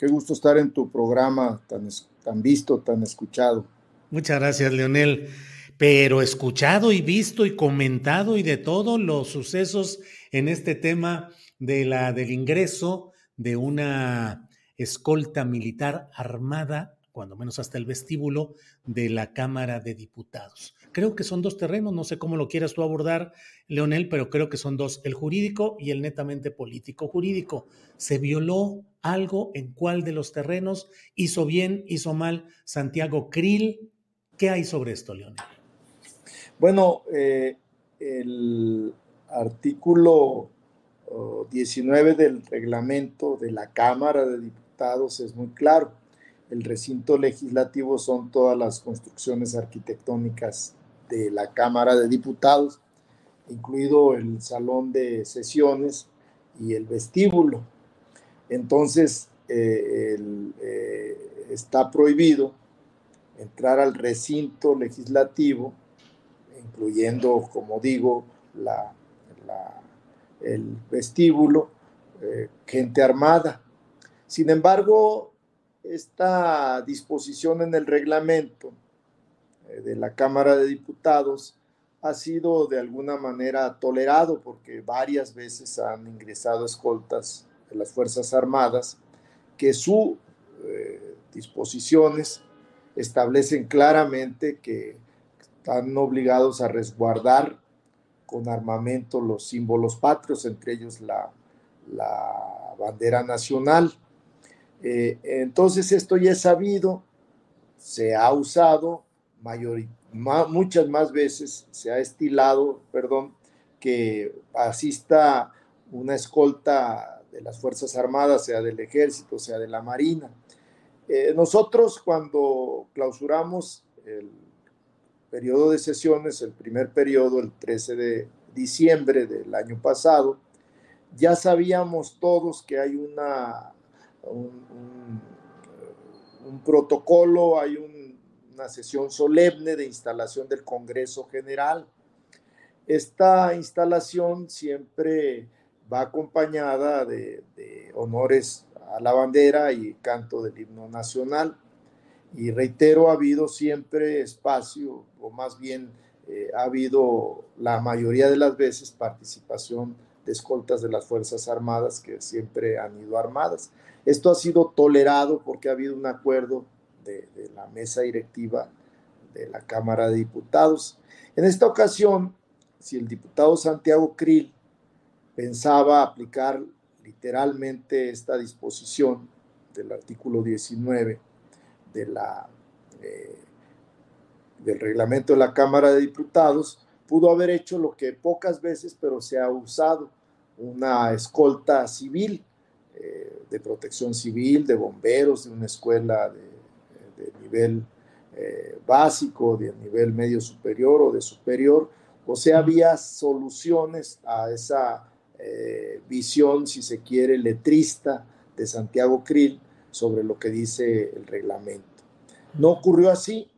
Qué gusto estar en tu programa tan, tan visto, tan escuchado. Muchas gracias, Leonel. Pero escuchado y visto y comentado y de todos los sucesos en este tema de la, del ingreso de una escolta militar armada, cuando menos hasta el vestíbulo, de la Cámara de Diputados. Creo que son dos terrenos, no sé cómo lo quieras tú abordar, Leonel, pero creo que son dos, el jurídico y el netamente político. Jurídico, ¿se violó algo en cuál de los terrenos? ¿Hizo bien, hizo mal Santiago Krill? ¿Qué hay sobre esto, Leonel? Bueno, eh, el artículo 19 del reglamento de la Cámara de Diputados es muy claro. El recinto legislativo son todas las construcciones arquitectónicas de la Cámara de Diputados, incluido el salón de sesiones y el vestíbulo. Entonces, eh, eh, está prohibido entrar al recinto legislativo, incluyendo, como digo, la, el vestíbulo, eh, gente armada. Sin embargo, esta disposición en el reglamento de la Cámara de Diputados ha sido de alguna manera tolerado porque varias veces han ingresado escoltas de las Fuerzas Armadas que sus eh, disposiciones establecen claramente que están obligados a resguardar con armamento los símbolos patrios, entre ellos la, la bandera nacional. Eh, entonces esto ya es sabido, se ha usado muchas más veces se ha estilado, perdón, que asista una escolta de las Fuerzas Armadas, sea del Ejército, sea de la Marina. Eh, nosotros cuando clausuramos el periodo de sesiones, el primer periodo, el 13 de diciembre del año pasado, ya sabíamos todos que hay una, un protocolo, hay un una sesión solemne de instalación del Congreso General. Esta instalación siempre va acompañada de, honores a la bandera y canto del himno nacional. Y reitero, ha habido siempre espacio, o más bien eh, ha habido la mayoría de las veces participación de escoltas de las Fuerzas Armadas que siempre han ido armadas. Esto ha sido tolerado porque ha habido un acuerdo de, la mesa directiva de la Cámara de Diputados. En esta ocasión, si el diputado Santiago Krill pensaba aplicar literalmente esta disposición del artículo 19 de la, eh, del reglamento de la Cámara de Diputados, pudo haber hecho lo que pocas veces, pero se ha usado, una escolta civil, eh, de protección civil, de bomberos, de una escuela de de eh, básico, de nivel medio superior o de superior, o sea, había soluciones a esa eh, visión, si se quiere, letrista de Santiago Krill sobre lo que dice el reglamento. No ocurrió así.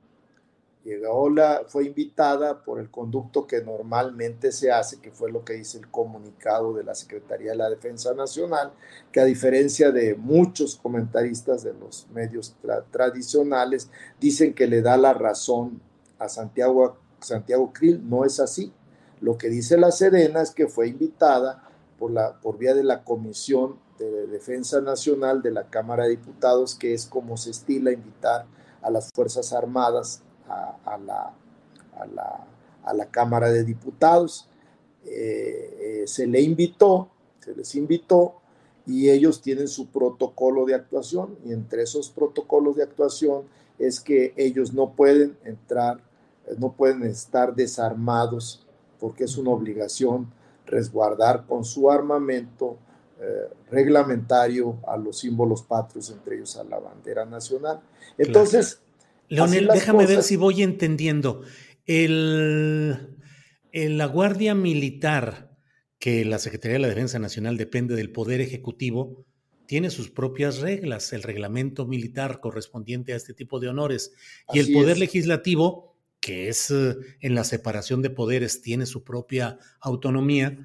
Llegó la, fue invitada por el conducto que normalmente se hace, que fue lo que dice el comunicado de la Secretaría de la Defensa Nacional, que a diferencia de muchos comentaristas de los medios tradicionales, dicen que le da la razón a Santiago, Santiago Krill. No es así. Lo que dice la Serena es que fue invitada por, la, por vía de la Comisión de Defensa Nacional de la Cámara de Diputados, que es como se estila invitar a las Fuerzas Armadas a, la, a, la, Cámara de Diputados. Eh, eh, se le invitó, se les invitó y ellos tienen su protocolo de actuación y entre esos protocolos de actuación es que ellos no pueden entrar, no pueden estar desarmados porque es una obligación resguardar con su armamento eh, reglamentario a los símbolos patrios, entre ellos a la bandera nacional. Entonces, Leonel, déjame ver si voy entendiendo. El, la Guardia Militar, que la Secretaría de la Defensa Nacional depende del Poder Ejecutivo, tiene sus propias reglas, el reglamento militar correspondiente a este tipo de honores. Y el Poder Legislativo, que es eh, en la separación de poderes, tiene su propia autonomía,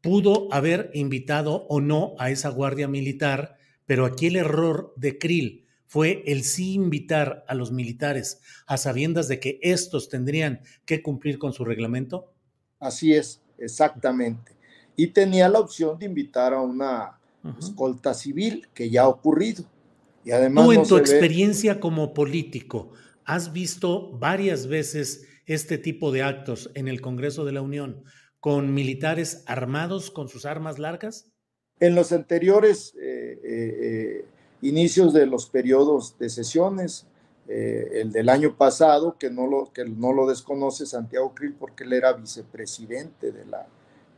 pudo haber invitado o no a esa Guardia Militar, pero aquí el error de Krill fue el sí invitar a los militares a sabiendas de que estos tendrían que cumplir con su reglamento? Así es, exactamente. Y tenía la opción de invitar a una escolta civil, que ya ha ocurrido. Y además Tú en tu experiencia como político, ¿has visto varias veces este tipo de actos en el Congreso de la Unión con militares armados con sus armas largas? En los anteriores eh, eh, eh, inicios de los periodos de sesiones, eh, el del año pasado, que no lo, que no lo desconoce Santiago Krill porque él era vicepresidente de la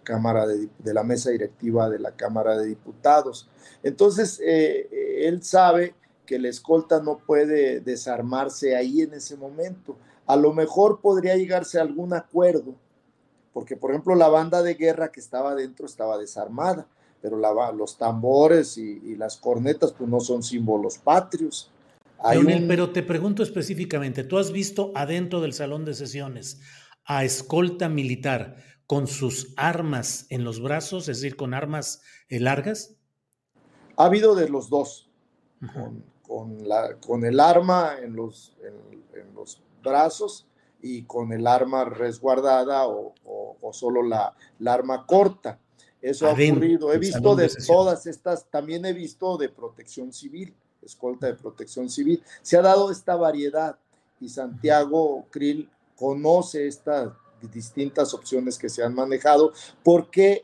Cámara de, la mesa directiva de la Cámara de Diputados. Entonces, eh, él sabe que la escolta no puede desarmarse ahí en ese momento. A lo mejor podría llegarse a algún acuerdo, porque por ejemplo la banda de guerra que estaba dentro estaba desarmada pero los tambores y, las cornetas pues no son símbolos patrios. Pero te pregunto específicamente, ¿tú has visto adentro del salón de sesiones a escolta militar con sus armas en los brazos, es decir, con armas eh, largas? Ha habido de los dos, con, la, con, el arma en los, en, los, brazos y con el arma resguardada o, solo la, la arma corta. Eso ha ocurrido. He visto de, todas estas, también he visto de protección civil, escolta de protección civil. Se ha dado esta variedad y Santiago Krill conoce estas distintas opciones que se han manejado porque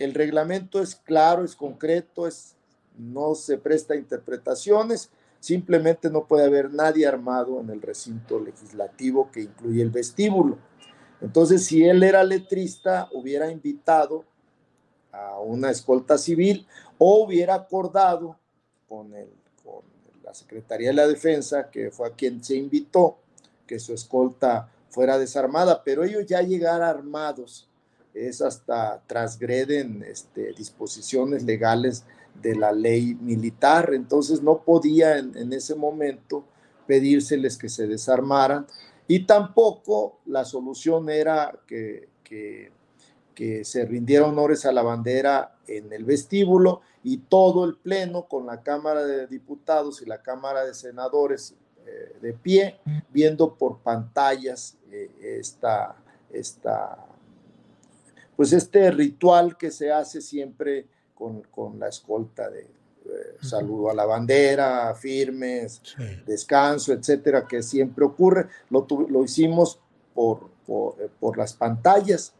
el reglamento es claro, es concreto, es, no se presta a interpretaciones, simplemente no puede haber nadie armado en el recinto legislativo que incluye el vestíbulo. Entonces, si él era letrista, hubiera invitado a una escolta civil o hubiera acordado con, el, con la Secretaría de la Defensa, que fue a quien se invitó, que su escolta fuera desarmada, pero ellos ya llegar armados es hasta transgreden este, disposiciones legales de la ley militar, entonces no podía en, ese momento pedírseles que se desarmaran y tampoco la solución era que, que que se rindiera honores a la bandera en el vestíbulo y todo el pleno con la Cámara de Diputados y la Cámara de Senadores eh, de pie, viendo por pantallas eh, esta, esta, pues este ritual que se hace siempre con, la escolta de eh, saludo a la bandera, firmes, descanso, etcétera, que siempre ocurre. Lo, lo hicimos por, por las pantallas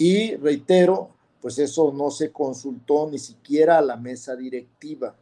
y reitero, pues eso no se consultó ni siquiera a la mesa directiva,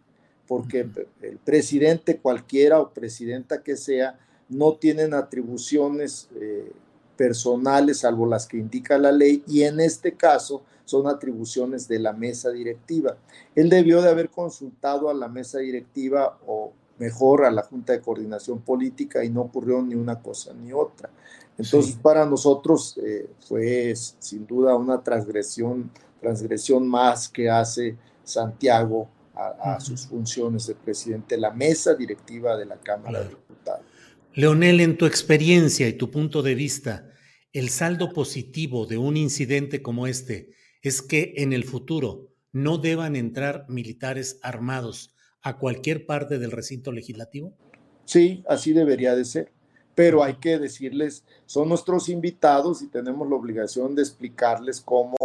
porque el presidente cualquiera o presidenta que sea no tienen atribuciones eh, personales salvo las que indica la ley y en este caso son atribuciones de la mesa directiva. Él debió de haber consultado a la mesa directiva o mejor a la Junta de Coordinación Política y no ocurrió ni una cosa ni otra. Entonces, para nosotros eh, fue sin duda una transgresión, transgresión más que hace Santiago a, sus funciones de presidente de la mesa directiva de la Cámara de Diputados. Leonel, en tu experiencia y tu punto de vista, el saldo positivo de un incidente como este es que en el futuro no deban entrar militares armados a cualquier parte del recinto legislativo? Sí, así debería de ser, pero hay que decirles, son nuestros invitados y tenemos la obligación de explicarles cómo,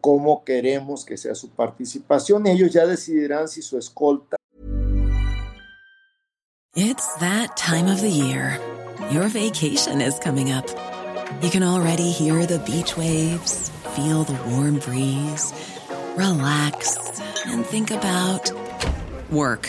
cómo queremos que sea su participación. Ellos ya decidirán si su escolta. It's that time of the year. Your vacation is coming up. You can already hear the beach waves, feel the warm breeze, relax and think about work.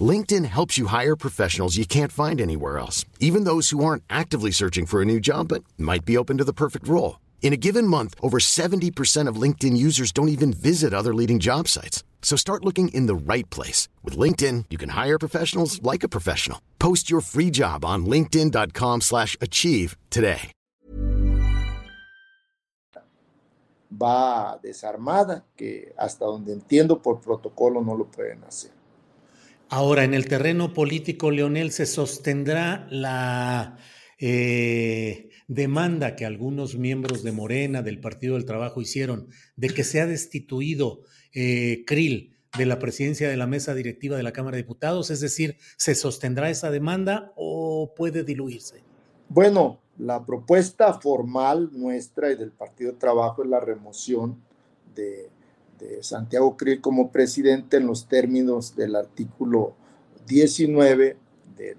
LinkedIn helps you hire professionals you can't find anywhere else, even those who aren't actively searching for a new job but might be open to the perfect role. In a given month, over 70% of LinkedIn users don't even visit other leading job sites. So start looking in the right place. With LinkedIn, you can hire professionals like a professional. Post your free job on linkedin.com slash achieve today. Va desarmada, que hasta donde entiendo por protocolo no lo pueden hacer. Ahora, en el terreno político, Leonel, se sostendrá la eh, demanda que algunos miembros de Morena, del Partido del Trabajo, hicieron de que sea destituido eh, Krill de la presidencia de la mesa directiva de la Cámara de Diputados. Es decir, ¿se sostendrá esa demanda o puede diluirse? Bueno, la propuesta formal nuestra y del Partido del Trabajo es la remoción de de Santiago Krill como presidente en los términos del artículo 19 del,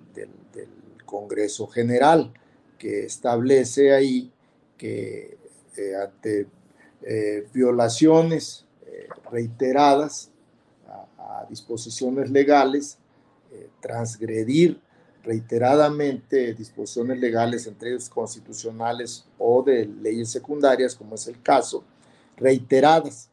Congreso General, que establece ahí que eh, ante eh, violaciones eh, reiteradas a, disposiciones legales, transgredir reiteradamente disposiciones legales, entre ellos constitucionales o de leyes secundarias, como es el caso, reiteradas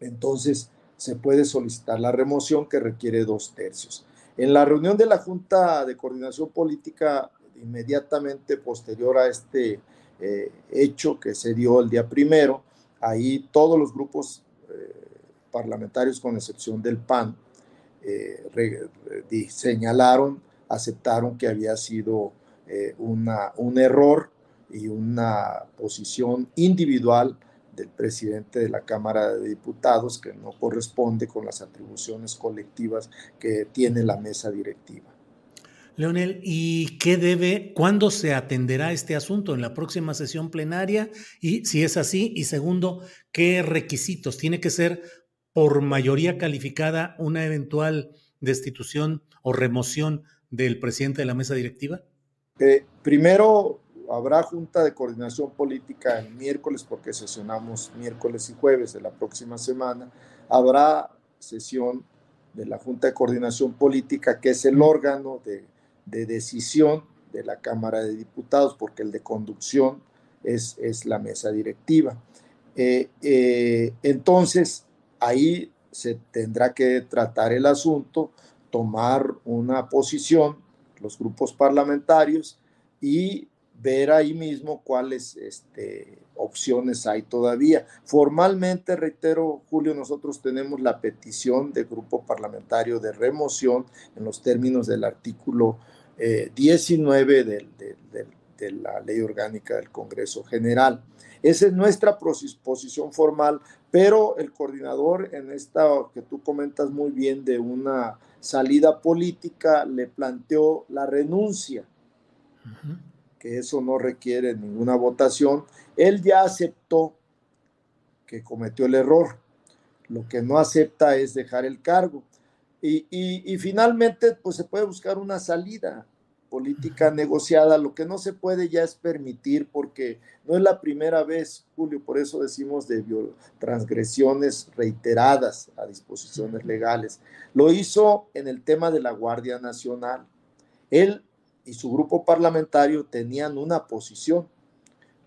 entonces se puede solicitar la remoción que requiere dos tercios. En la reunión de la Junta de Coordinación Política, inmediatamente posterior a este eh, hecho que se dio el día primero, ahí todos los grupos eh, parlamentarios, con excepción del PAN, eh, señalaron, aceptaron que había sido una, un error y una posición individual del presidente de la Cámara de Diputados que no corresponde con las atribuciones colectivas que tiene la mesa directiva. Leonel, ¿y qué debe, cuándo se atenderá este asunto? ¿En la próxima sesión plenaria? Y si es así, y segundo, ¿qué requisitos? ¿Tiene que ser por mayoría calificada una eventual destitución o remoción del presidente de la mesa directiva? Eh, primero, habrá junta de coordinación política el miércoles porque sesionamos miércoles y jueves de la próxima semana. Habrá sesión de la Junta de Coordinación Política, que es el órgano de, decisión de la Cámara de Diputados, porque el de conducción es, es la mesa directiva. Eh, eh, entonces, ahí se tendrá que tratar el asunto, tomar una posición, los grupos parlamentarios, y ver ahí mismo cuáles este, opciones hay todavía. Formalmente, reitero, Julio, nosotros tenemos la petición del grupo parlamentario de remoción en los términos del artículo 19 eh, de la ley orgánica del Congreso General. Esa es nuestra posición formal, pero el coordinador en esta que tú comentas muy bien de una salida política le planteó la renuncia que eso no requiere ninguna votación, él ya aceptó que cometió el error. Lo que no acepta es dejar el cargo. Y, finalmente, pues se puede buscar una salida política negociada. Lo que no se puede ya es permitir, porque no es la primera vez, Julio, por eso decimos de transgresiones reiteradas a disposiciones legales. Lo hizo en el tema de la Guardia Nacional. Él y su grupo parlamentario tenían una posición.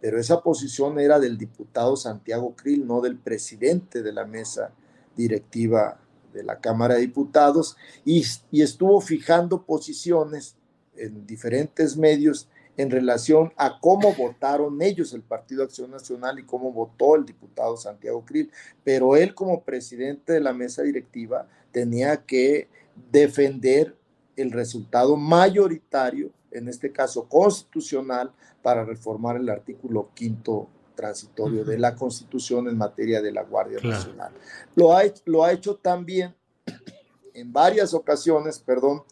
pero esa posición era del diputado Santiago Krill, no del presidente de la mesa directiva de la Cámara de Diputados, y, y estuvo fijando posiciones en diferentes medios en relación a cómo votaron ellos el Partido Acción Nacional y cómo votó el diputado Santiago Krill. Pero él como presidente de la mesa directiva tenía que defender el resultado mayoritario, en este caso constitucional, para reformar el artículo quinto transitorio de la Constitución en materia de la Guardia Nacional. Lo ha, lo ha hecho también en varias ocasiones, perdón,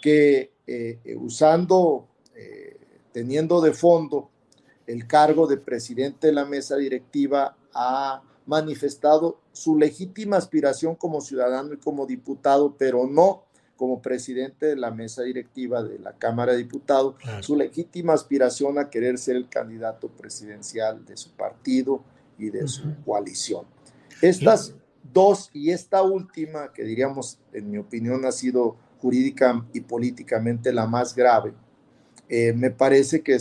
que eh, usando teniendo de fondo el cargo de presidente de la mesa directiva, ha manifestado su legítima aspiración como ciudadano y como diputado, pero no como presidente de la mesa directiva de la Cámara de Diputados, su legítima aspiración a querer ser el candidato presidencial de su partido y de su coalición. Estas dos y esta última, que diríamos, en mi opinión, ha sido jurídica y políticamente la más grave, eh, me parece que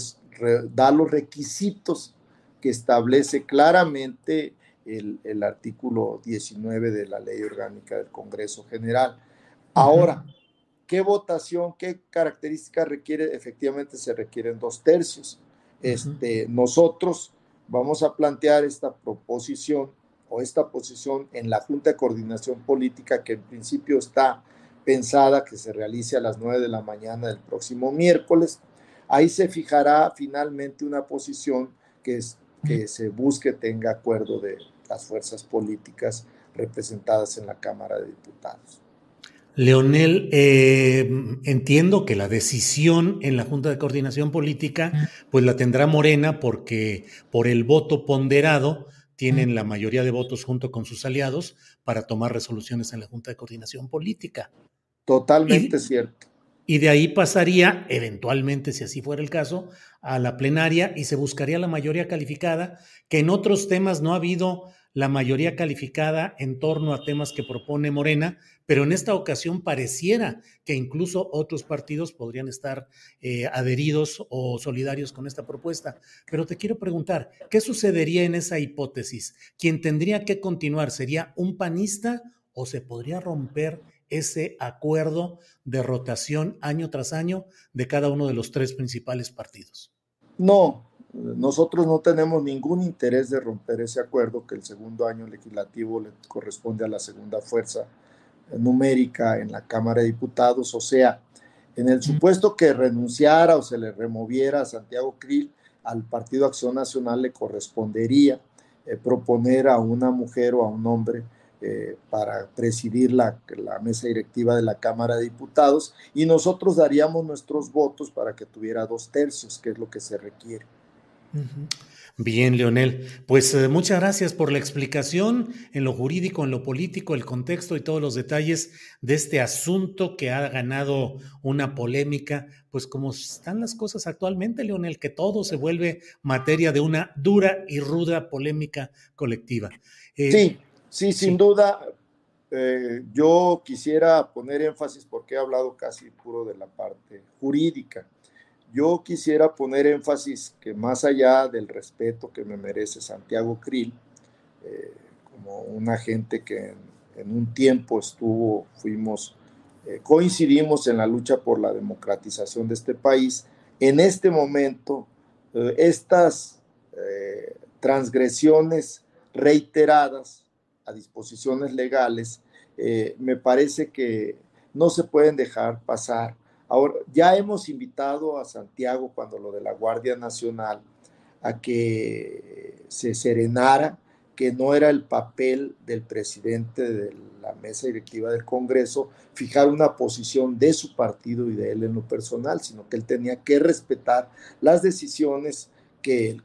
da los requisitos que establece claramente el, artículo 19 de la Ley Orgánica del Congreso General. Ahora, ¿qué votación, qué características requiere? Efectivamente, se requieren dos tercios. Este, nosotros vamos a plantear esta proposición o esta posición en la Junta de Coordinación Política que en principio está pensada que se realice a las 9 de la mañana del próximo miércoles Ahí se fijará finalmente una posición que, es, que se busque tenga acuerdo de las fuerzas políticas representadas en la Cámara de Diputados. Leonel, eh, entiendo que la decisión en la Junta de Coordinación Política, pues la tendrá Morena porque por el voto ponderado tienen la mayoría de votos junto con sus aliados para tomar resoluciones en la Junta de Coordinación Política. Totalmente cierto. y de ahí pasaría, eventualmente, si así fuera el caso, a la plenaria y se buscaría la mayoría calificada, que en otros temas no ha habido la mayoría calificada en torno a temas que propone Morena, pero en esta ocasión pareciera que incluso otros partidos podrían estar eh, adheridos o solidarios con esta propuesta. Pero te quiero preguntar, ¿qué sucedería en esa hipótesis? ¿Quién tendría que continuar sería un panista o se podría romper ese acuerdo de rotación año tras año de cada uno de los tres principales partidos. No, nosotros no tenemos ningún interés de romper ese acuerdo, que el segundo año legislativo le corresponde a la segunda fuerza numérica en la Cámara de Diputados, o sea, en el supuesto que renunciara o se le removiera a Santiago Krill, al Partido Acción Nacional le correspondería eh, proponer a una mujer o a un hombre eh, para presidir la, mesa directiva de la Cámara de Diputados y nosotros daríamos nuestros votos para que tuviera dos tercios, que es lo que se requiere. Bien, Leonel. Pues eh, muchas gracias por la explicación en lo jurídico, en lo político, el contexto y todos los detalles de este asunto que ha ganado una polémica, pues como están las cosas actualmente, Leonel, que todo se vuelve materia de una dura y ruda polémica colectiva. Eh, sí. Sí, sin duda, eh, yo quisiera poner énfasis porque he hablado casi puro de la parte jurídica. Yo quisiera poner énfasis que más allá del respeto que me merece Santiago Krill, eh, como un agente que en, un tiempo estuvo, fuimos, eh, coincidimos en la lucha por la democratización de este país, en este momento estas transgresiones reiteradas a disposiciones legales, eh, me parece que no se pueden dejar pasar. Ahora, ya hemos invitado a Santiago cuando lo de la Guardia Nacional a que se serenara que no era el papel del presidente de la mesa directiva del Congreso fijar una posición de su partido y de él en lo personal, sino que él tenía que respetar las decisiones que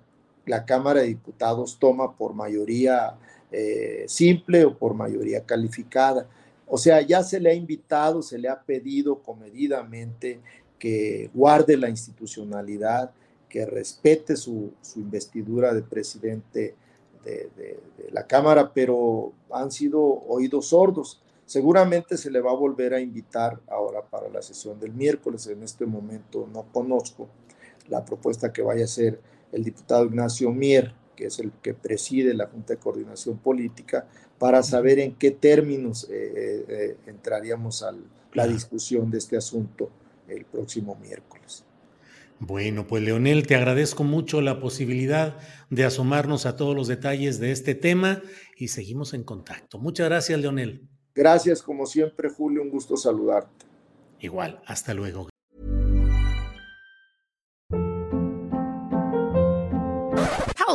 la Cámara de Diputados toma por mayoría eh, simple o por mayoría calificada. O sea, ya se le ha invitado, se le ha pedido comedidamente que guarde la institucionalidad, que respete su, investidura de presidente de, la Cámara, pero han sido oídos sordos. Seguramente se le va a volver a invitar ahora para la sesión del miércoles. En este momento no conozco la propuesta que vaya a ser el diputado Ignacio Mier, que es el que preside la Junta de Coordinación Política, para saber en qué términos entraríamos a la discusión de este asunto el próximo miércoles. Bueno, pues Leonel, te agradezco mucho la posibilidad de asomarnos a todos los detalles de este tema y seguimos en contacto. Muchas gracias, Leonel. Gracias, como siempre, Julio, un gusto saludarte. Igual, hasta luego.